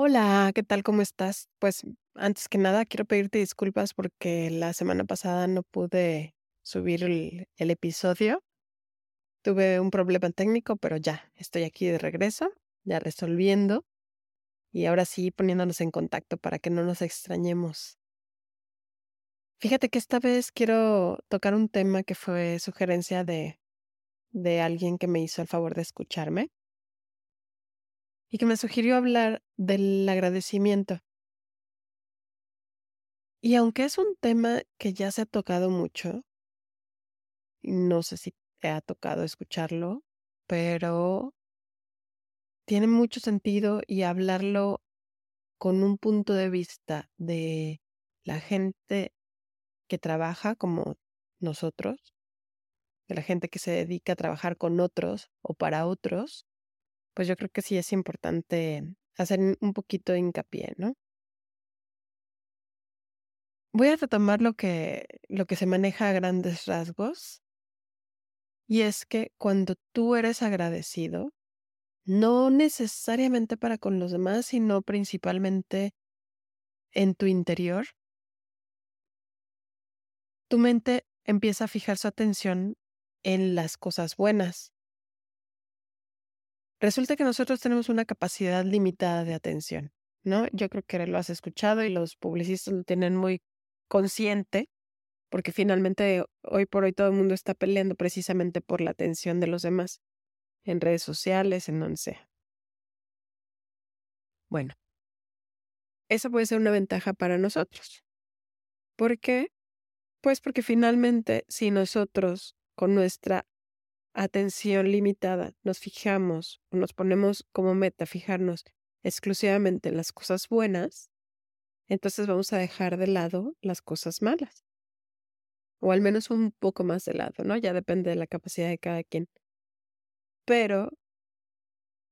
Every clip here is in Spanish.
Hola, ¿qué tal? ¿Cómo estás? Pues, antes que nada, quiero pedirte disculpas porque la semana pasada no pude subir el episodio. Tuve un problema técnico, pero ya, estoy aquí de regreso, ya resolviendo, y ahora sí poniéndonos en contacto para que no nos extrañemos. Fíjate que esta vez quiero tocar un tema que fue sugerencia de de alguien que me hizo el favor de escucharme y que me sugirió hablar del agradecimiento. Y aunque es un tema que ya se ha tocado mucho no sé si te ha tocado escucharlo, pero tiene mucho sentido y hablarlo con un punto de vista de la gente que trabaja como nosotros, de la gente que se dedica a trabajar con otros o para otros, pues yo creo que sí es importante hacer un poquito de hincapié, ¿no? Voy a retomar lo que lo que se maneja a grandes rasgos y es que cuando tú eres agradecido, no necesariamente para con los demás, sino principalmente en tu interior tu mente empieza a fijar su atención en las cosas buenas. Resulta que nosotros tenemos una capacidad limitada de atención, ¿no? Yo creo que lo has escuchado y los publicistas lo tienen muy consciente, porque finalmente hoy por hoy todo el mundo está peleando precisamente por la atención de los demás, en redes sociales, en donde sea. Bueno. Eso puede ser una ventaja para nosotros. ¿Por qué? Pues porque finalmente, si nosotros con nuestra atención limitada nos fijamos nos ponemos como meta fijarnos exclusivamente en las cosas buenas, entonces vamos a dejar de lado las cosas malas. O al menos un poco más de lado, ¿no? Ya depende de la capacidad de cada quien. Pero,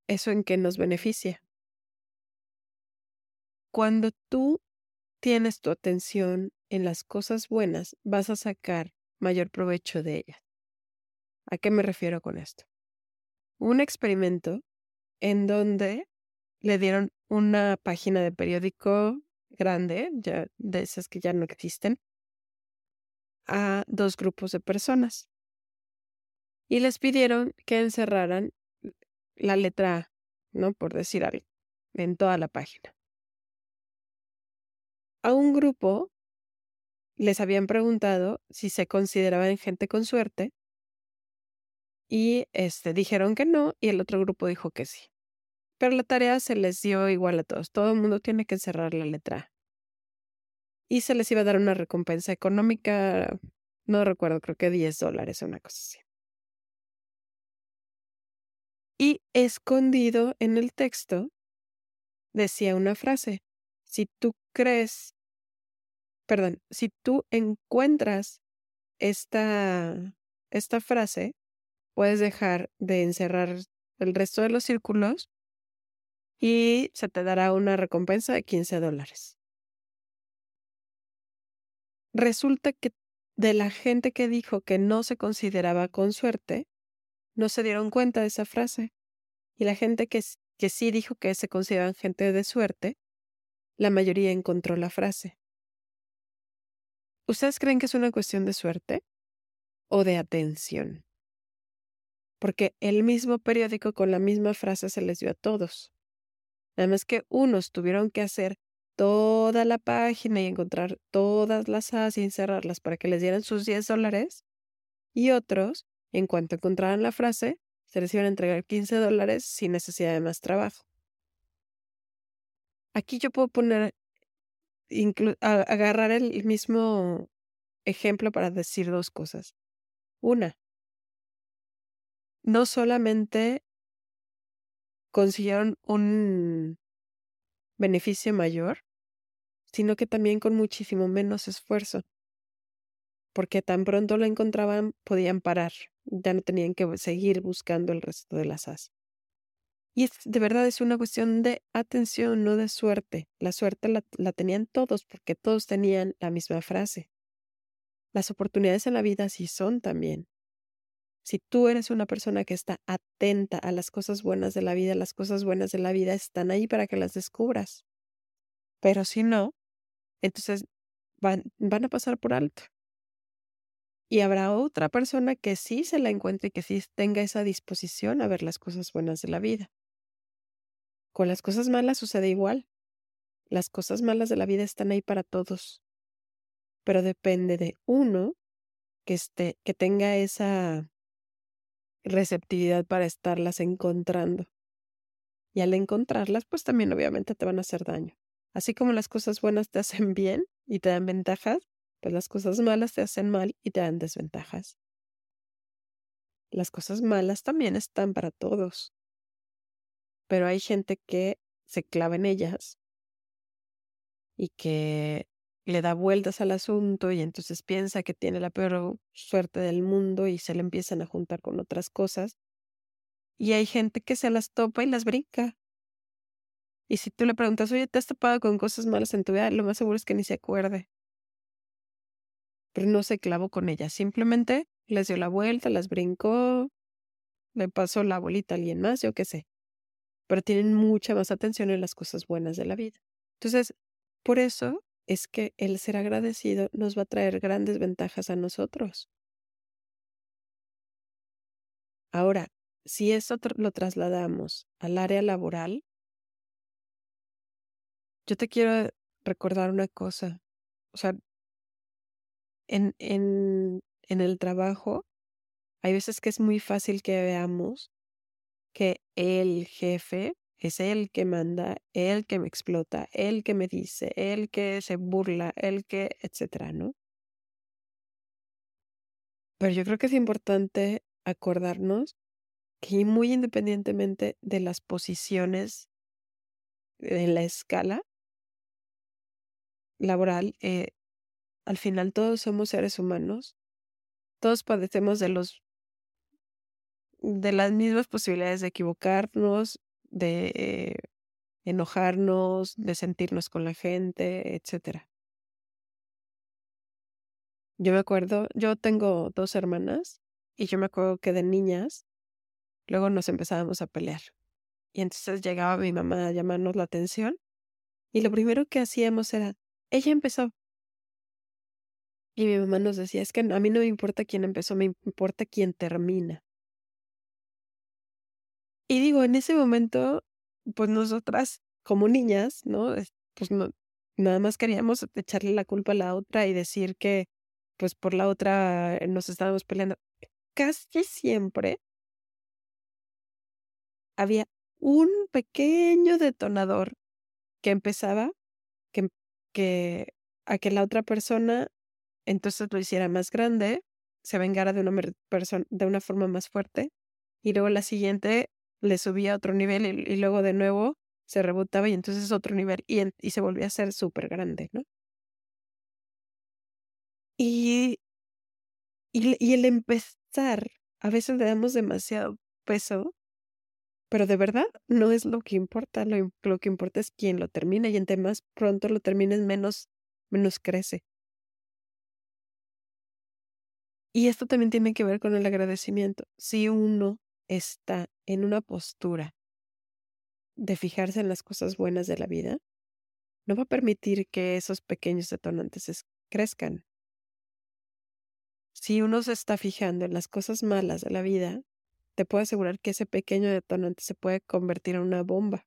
¿eso en qué nos beneficia? Cuando tú tienes tu atención en las cosas buenas, vas a sacar mayor provecho de ellas. ¿A qué me refiero con esto? Un experimento en donde le dieron una página de periódico grande, ya de esas que ya no existen, a dos grupos de personas. Y les pidieron que encerraran la letra A, ¿no? Por decir algo, en toda la página. A un grupo les habían preguntado si se consideraban gente con suerte y, este, dijeron que no, y el otro grupo dijo que sí. Pero la tarea se les dio igual a todos. Todo el mundo tiene que cerrar la letra. Y se les iba a dar una recompensa económica, no recuerdo, creo que $10 dólares o una cosa así. Y escondido en el texto decía una frase: "Si tú crees" perdón, si tú encuentras esta esta frase, puedes dejar de encerrar el resto de los círculos y se te dará una recompensa de $15 dólares. Resulta que de la gente que dijo que no se consideraba con suerte, no se dieron cuenta de esa frase. Y la gente que que sí dijo que se consideraban gente de suerte, la mayoría encontró la frase. ¿Ustedes creen que es una cuestión de suerte o de atención? Porque el mismo periódico con la misma frase se les dio a todos. Nada más que unos tuvieron que hacer toda la página y encontrar todas las As y encerrarlas para que les dieran sus $10 dólares, y otros, en cuanto encontraran la frase, se les iban a entregar $15 dólares sin necesidad de más trabajo. Aquí yo puedo poner agarrar el mismo ejemplo para decir 2 cosas. Una no solamente consiguieron un beneficio mayor, sino que también con muchísimo menos esfuerzo. Porque tan pronto lo encontraban, podían parar, ya no tenían que seguir buscando el resto de las As. Y es de verdad es una cuestión de atención, no de suerte. La suerte la la tenían todos, porque todos tenían la misma frase. Las oportunidades en la vida así son también. Si tú eres una persona que está atenta a las cosas buenas de la vida, las cosas buenas de la vida están ahí para que las descubras. Pero si no, entonces van, van a pasar por alto. Y habrá otra persona que sí se la encuentre y que sí tenga esa disposición a ver las cosas buenas de la vida. Con las cosas malas sucede igual. Las cosas malas de la vida están ahí para todos. Pero depende de uno que esté, que tenga esa receptividad para estarlas encontrando. Y al encontrarlas, pues también obviamente te van a hacer daño. Así como las cosas buenas te hacen bien y te dan ventajas, pues las cosas malas te hacen mal y te dan desventajas. Las cosas malas también están para todos. Pero hay gente que se clava en ellas y que le da vueltas al asunto y entonces piensa que tiene la peor suerte del mundo y se le empiezan a juntar con otras cosas. Y hay gente que se las topa y las brinca. Y si tú le preguntas, oye, ¿te has topado con cosas malas en tu vida? Lo más seguro es que ni se acuerde. Pero no se clavó con ellas, simplemente les dio la vuelta, las brincó, le pasó la bolita a alguien más, yo qué sé. Pero tienen mucha más atención en las cosas buenas de la vida. Entonces, por eso es que el ser agradecido nos va a traer grandes ventajas a nosotros. Ahora, si eso lo trasladamos al área laboral, yo te quiero recordar una cosa. O sea, en, en, en el trabajo, hay veces que es muy fácil que veamos que el jefe es él que manda, él que me explota, él que me dice, él que se burla, él que, etcétera, ¿no? Pero yo creo que es importante acordarnos que muy independientemente de las posiciones en la escala laboral, eh, al final todos somos seres humanos, todos padecemos de los de las mismas posibilidades de equivocarnos, de enojarnos, de sentirnos con la gente, etcétera. Yo me acuerdo, yo tengo dos hermanas y yo me acuerdo que de niñas luego nos empezábamos a pelear. Y entonces llegaba mi mamá a llamarnos la atención y lo primero que hacíamos era, ella empezó. Y mi mamá nos decía, es que a mí no me importa quién empezó, me importa quién termina. Y digo, en ese momento, pues nosotras como niñas, ¿no? Pues no, nada más queríamos echarle la culpa a la otra y decir que pues por la otra nos estábamos peleando. Casi siempre había un pequeño detonador que empezaba que, que a que la otra persona entonces lo hiciera más grande, se vengara de una, de una forma más fuerte y luego la siguiente le subía a otro nivel y, luego de nuevo se rebotaba y entonces otro nivel y, y se volvía a ser súper grande, ¿no? Y, y, y el empezar, a veces le damos demasiado peso, pero de verdad no es lo que importa, lo, lo que importa es quién lo termina y entre más pronto lo termines, menos, menos crece. Y esto también tiene que ver con el agradecimiento. Si uno está en una postura de fijarse en las cosas buenas de la vida, no va a permitir que esos pequeños detonantes crezcan. Si uno se está fijando en las cosas malas de la vida, te puedo asegurar que ese pequeño detonante se puede convertir en una bomba.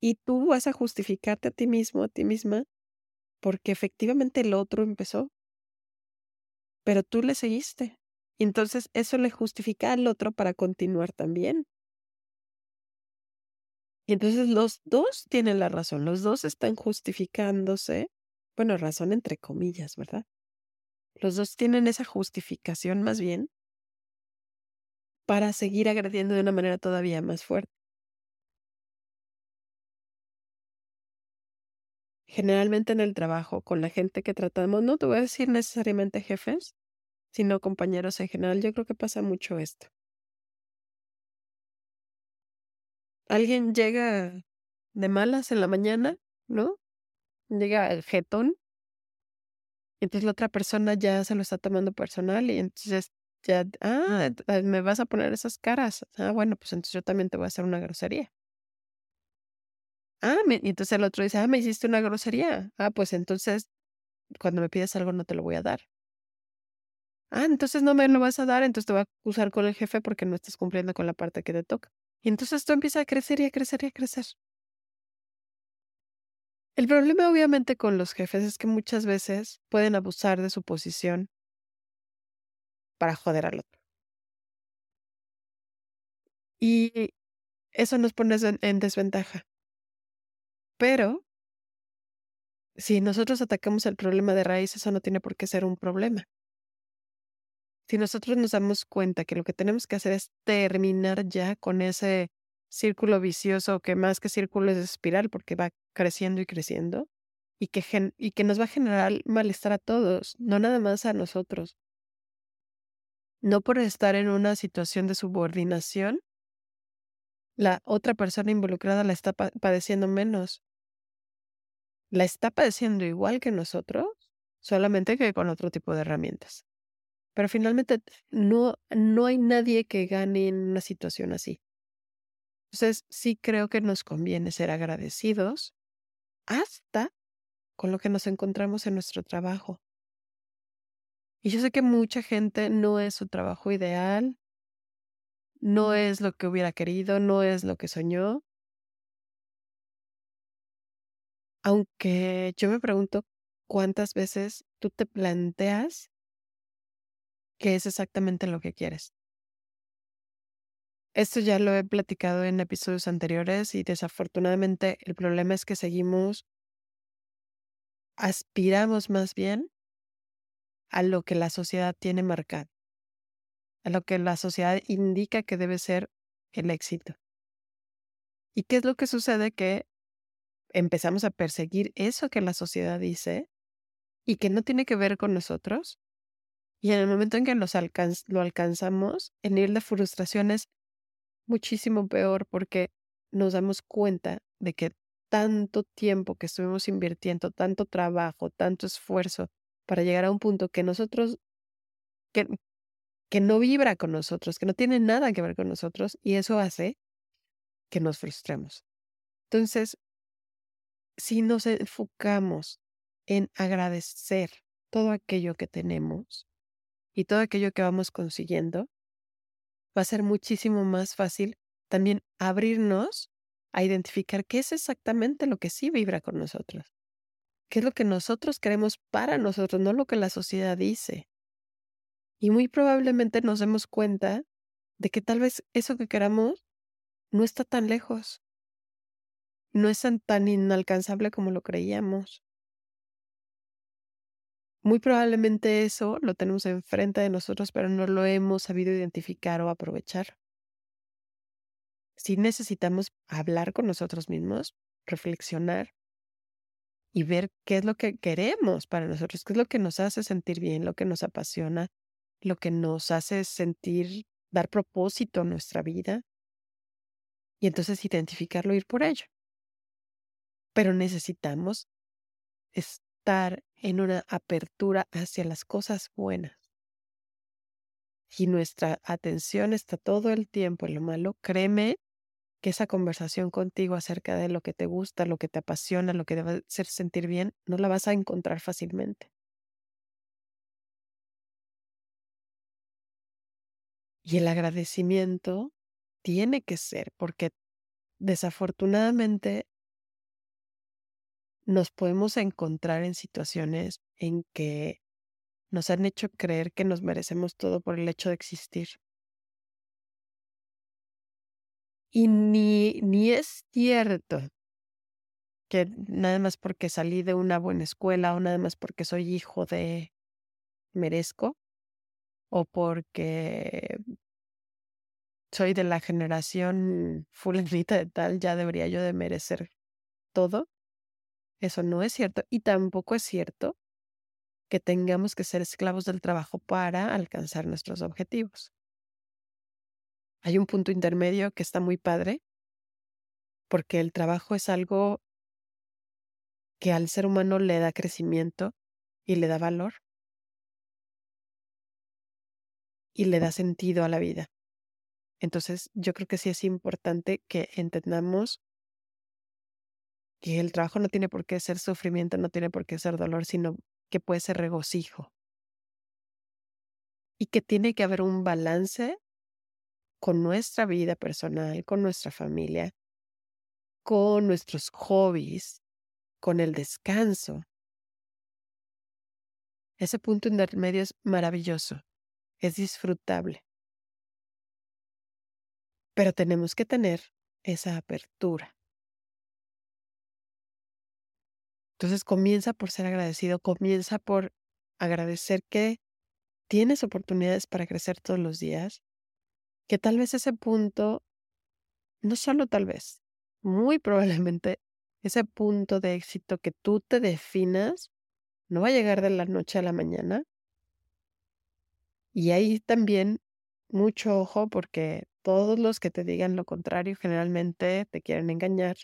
Y tú vas a justificarte a ti mismo, a ti misma, porque efectivamente el otro empezó, pero tú le seguiste. Entonces eso le justifica al otro para continuar también. Y entonces los dos tienen la razón, los dos están justificándose, bueno, razón entre comillas, ¿verdad? Los dos tienen esa justificación más bien para seguir agrediendo de una manera todavía más fuerte. Generalmente en el trabajo, con la gente que tratamos, no te voy a decir necesariamente jefes, sino compañeros en general. Yo creo que pasa mucho esto. Alguien llega de malas en la mañana, ¿no? Llega el jetón. Entonces la otra persona ya se lo está tomando personal y entonces Ya, ah, ah, me vas a poner esas caras. Ah, bueno, pues entonces yo también te voy a hacer una grosería. Ah, y entonces el otro dice: "Ah, me hiciste una grosería. Ah, pues entonces, cuando me pides algo no te lo voy a dar". Ah, entonces no me lo vas a dar, entonces te voy a acusar con el jefe porque no estás cumpliendo con la parte que te toca. Y entonces esto empieza a crecer y a crecer y a crecer. El problema obviamente con los jefes es que muchas veces pueden abusar de su posición para joder al otro. Y eso nos pone en desventaja. Pero si nosotros atacamos el problema de raíz, eso no tiene por qué ser un problema. Si nosotros nos damos cuenta que lo que tenemos que hacer es terminar ya con ese círculo vicioso, que más que círculo es espiral, porque va creciendo y creciendo, y que, y que nos va a generar malestar a todos, no nada más a nosotros. No por estar en una situación de subordinación, la otra persona involucrada la está pa- padeciendo menos. La está padeciendo igual que nosotros, solamente que con otro tipo de herramientas. Pero finalmente no, no hay nadie que gane en una situación así. Entonces, sí creo que nos conviene ser agradecidos hasta con lo que nos encontramos en nuestro trabajo. Y yo sé que mucha gente no es su trabajo ideal, no es lo que hubiera querido, no es lo que soñó. Aunque yo me pregunto cuántas veces tú te planteas que es exactamente lo que quieres. Esto ya lo he platicado en episodios anteriores y desafortunadamente el problema es que seguimos, aspiramos más bien a lo que la sociedad tiene marcado, a lo que la sociedad indica que debe ser el éxito. ¿Y qué es lo que sucede? Que empezamos a perseguir eso que la sociedad dice y que no tiene que ver con nosotros. Y en el momento en que lo alcanzamos, el nivel de frustración es muchísimo peor porque nos damos cuenta de que tanto tiempo que estuvimos invirtiendo, tanto trabajo, tanto esfuerzo para llegar a un punto que nosotros, que, que no vibra con nosotros, que no tiene nada que ver con nosotros, y eso hace que nos frustremos. Entonces, si nos enfocamos en agradecer todo aquello que tenemos y todo aquello que vamos consiguiendo, va a ser muchísimo más fácil también abrirnos a identificar qué es exactamente lo que sí vibra con nosotros, qué es lo que nosotros queremos para nosotros, no lo que la sociedad dice. Y muy probablemente nos demos cuenta de que tal vez eso que queramos no está tan lejos, no es tan, inalcanzable como lo creíamos. Muy probablemente eso lo tenemos enfrente de nosotros, pero no lo hemos sabido identificar o aprovechar. Sí necesitamos hablar con nosotros mismos, reflexionar y ver qué es lo que queremos para nosotros, qué es lo que nos hace sentir bien, lo que nos apasiona, lo que nos hace sentir, dar propósito a nuestra vida. Y entonces identificarlo, ir por ello. Pero necesitamos estar en una apertura hacia las cosas buenas. Y nuestra atención está todo el tiempo en lo malo, créeme que esa conversación contigo acerca de lo que te gusta, lo que te apasiona, lo que debe hacer sentir bien, no la vas a encontrar fácilmente. Y el agradecimiento tiene que ser, porque desafortunadamente nos podemos encontrar en situaciones en que nos han hecho creer que nos merecemos todo por el hecho de existir. Y ni, ni es cierto que nada más porque salí de una buena escuela o nada más porque soy hijo de merezco o porque soy de la generación fulanita de tal, ya debería yo de merecer todo. Eso no es cierto. Y tampoco es cierto que tengamos que ser esclavos del trabajo para alcanzar nuestros objetivos. Hay un punto intermedio que está muy padre, porque el trabajo es algo que al ser humano le da crecimiento y le da valor. y le da sentido a la vida. Entonces, yo creo que sí es importante que entendamos que el trabajo no tiene por qué ser sufrimiento, no tiene por qué ser dolor, sino que puede ser regocijo. Y que tiene que haber un balance con nuestra vida personal, con nuestra familia, con nuestros hobbies, con el descanso. Ese punto intermedio es maravilloso, es disfrutable. Pero tenemos que tener esa apertura. Entonces comienza por ser agradecido, comienza por agradecer que tienes oportunidades para crecer todos los días, que tal vez ese punto, no solo tal vez, muy probablemente ese punto de éxito que tú te definas no va a llegar de la noche a la mañana. Y ahí también mucho ojo porque todos los que te digan lo contrario generalmente te quieren engañar,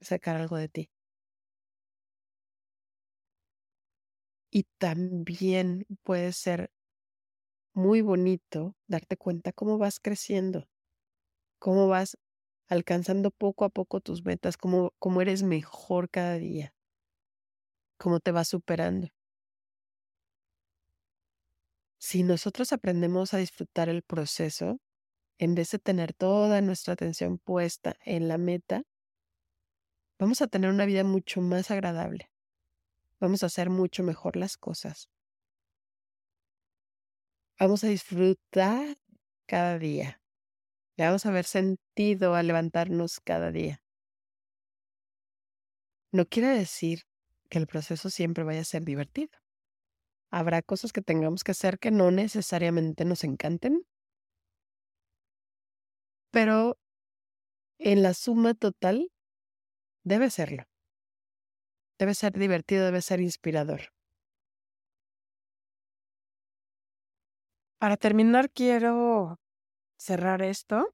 sacar algo de ti. Y también puede ser muy bonito darte cuenta cómo vas creciendo, cómo vas alcanzando poco a poco tus metas, cómo, cómo eres mejor cada día, cómo te vas superando. Si nosotros aprendemos a disfrutar el proceso, en vez de tener toda nuestra atención puesta en la meta, vamos a tener una vida mucho más agradable vamos a hacer mucho mejor las cosas. Vamos a disfrutar cada día. Vamos a ver sentido a levantarnos cada día. No quiere decir que el proceso siempre vaya a ser divertido. Habrá cosas que tengamos que hacer que no necesariamente nos encanten, pero en la suma total debe serlo. Debe ser divertido, debe ser inspirador. Para terminar, quiero cerrar esto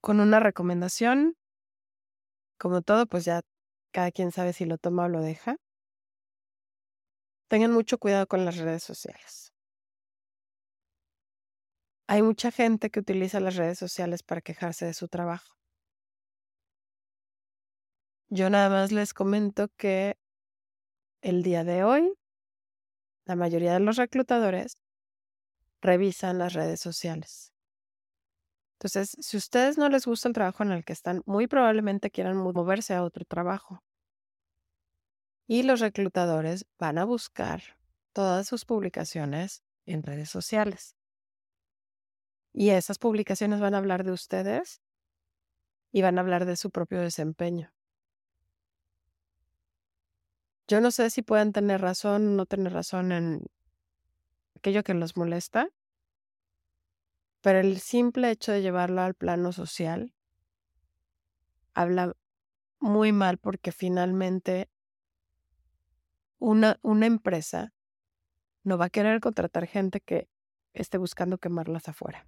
con una recomendación. Como todo, pues ya cada quien sabe si lo toma o lo deja. Tengan mucho cuidado con las redes sociales. Hay mucha gente que utiliza las redes sociales para quejarse de su trabajo. Yo nada más les comento que el día de hoy, la mayoría de los reclutadores revisan las redes sociales. Entonces, si ustedes no les gusta el trabajo en el que están, muy probablemente quieran moverse a otro trabajo. Y los reclutadores van a buscar todas sus publicaciones en redes sociales. Y esas publicaciones van a hablar de ustedes y van a hablar de su propio desempeño. Yo no sé si pueden tener razón o no tener razón en aquello que los molesta, pero el simple hecho de llevarlo al plano social habla muy mal porque finalmente una, una empresa no va a querer contratar gente que esté buscando quemarlas afuera.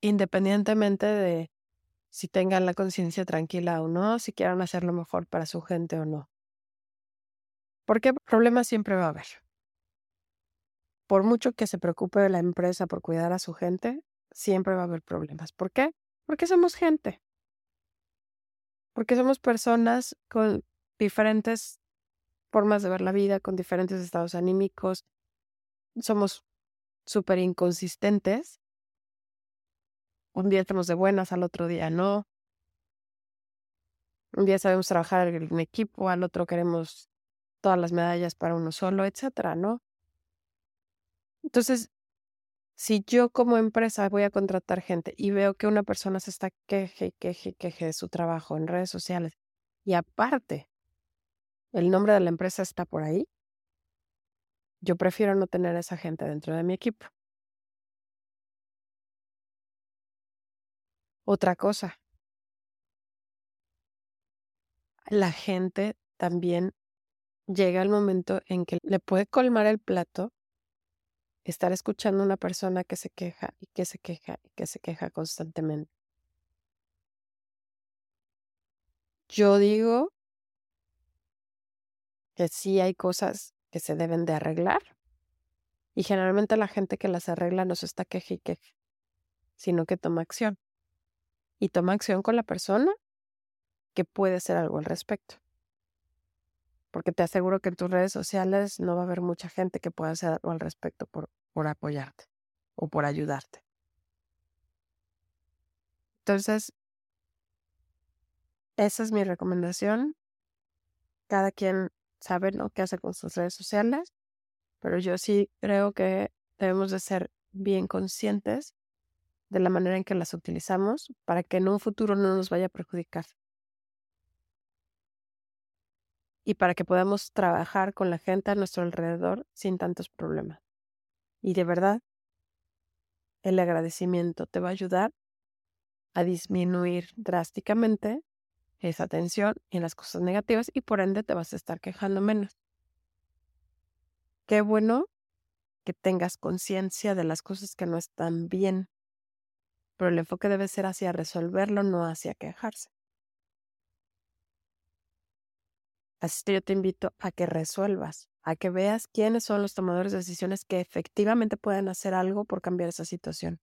Independientemente de si tengan la conciencia tranquila o no, si quieran hacer lo mejor para su gente o no. Porque problemas siempre va a haber. Por mucho que se preocupe la empresa por cuidar a su gente, siempre va a haber problemas. ¿Por qué? Porque somos gente. Porque somos personas con diferentes formas de ver la vida, con diferentes estados anímicos. Somos súper inconsistentes. Un día estamos de buenas, al otro día no. Un día sabemos trabajar en equipo, al otro queremos todas las medallas para uno solo, etcétera, ¿no? Entonces, si yo como empresa voy a contratar gente y veo que una persona se está queje, queje, queje de su trabajo en redes sociales y aparte el nombre de la empresa está por ahí, yo prefiero no tener esa gente dentro de mi equipo. Otra cosa, la gente también llega el momento en que le puede colmar el plato estar escuchando a una persona que se queja y que se queja y que se queja constantemente. Yo digo que sí hay cosas que se deben de arreglar Y generalmente la gente que las arregla no se está queje y queje, sino que toma acción. Y toma acción con la persona que puede hacer algo al respecto. Porque te aseguro que en tus redes sociales no va a haber mucha gente que pueda hacer algo al respecto por, por apoyarte o por ayudarte. Entonces, esa es mi recomendación. Cada quien sabe ¿no? qué hace con sus redes sociales, pero yo sí creo que debemos de ser bien conscientes de la manera en que las utilizamos para que en un futuro no nos vaya a perjudicar. Y para que podamos trabajar con la gente a nuestro alrededor sin tantos problemas. Y de verdad, el agradecimiento te va a ayudar a disminuir drásticamente esa tensión en las cosas negativas y por ende te vas a estar quejando menos. Qué bueno que tengas conciencia de las cosas que no están bien, pero el enfoque debe ser hacia resolverlo, no hacia quejarse. Así que yo te invito a que resuelvas, a que veas quiénes son los tomadores de decisiones que efectivamente pueden hacer algo por cambiar esa situación.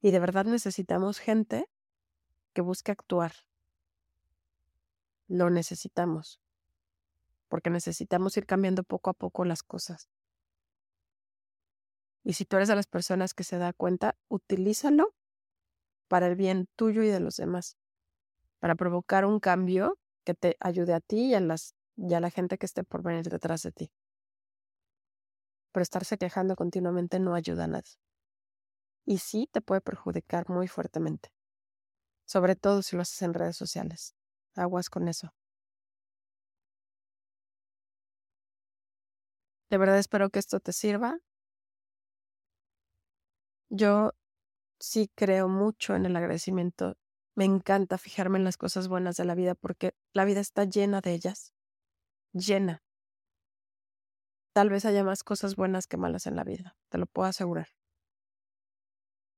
Y de verdad necesitamos gente que busque actuar. Lo necesitamos, porque necesitamos ir cambiando poco a poco las cosas. Y si tú eres de las personas que se da cuenta, utilízalo para el bien tuyo y de los demás, para provocar un cambio que te ayude a ti y a las y a la gente que esté por venir detrás de ti. Pero estarse quejando continuamente no ayuda a nadie. Y sí te puede perjudicar muy fuertemente. Sobre todo si lo haces en redes sociales. Aguas con eso. De verdad espero que esto te sirva. Yo sí creo mucho en el agradecimiento. Me encanta fijarme en las cosas buenas de la vida porque la vida está llena de ellas llena. Tal vez haya más cosas buenas que malas en la vida, te lo puedo asegurar.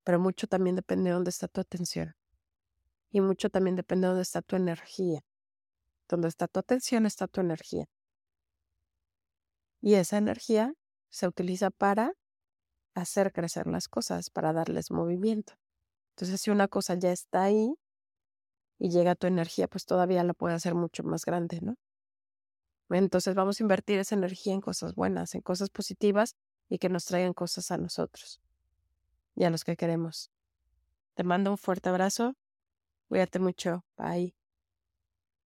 Pero mucho también depende de dónde está tu atención. Y mucho también depende de dónde está tu energía. Donde está tu atención está tu energía. Y esa energía se utiliza para hacer crecer las cosas, para darles movimiento. Entonces, si una cosa ya está ahí y llega tu energía, pues todavía la puede hacer mucho más grande, ¿no? Entonces vamos a invertir esa energía en cosas buenas, en cosas positivas y que nos traigan cosas a nosotros y a los que queremos. Te mando un fuerte abrazo. Cuídate mucho. Bye.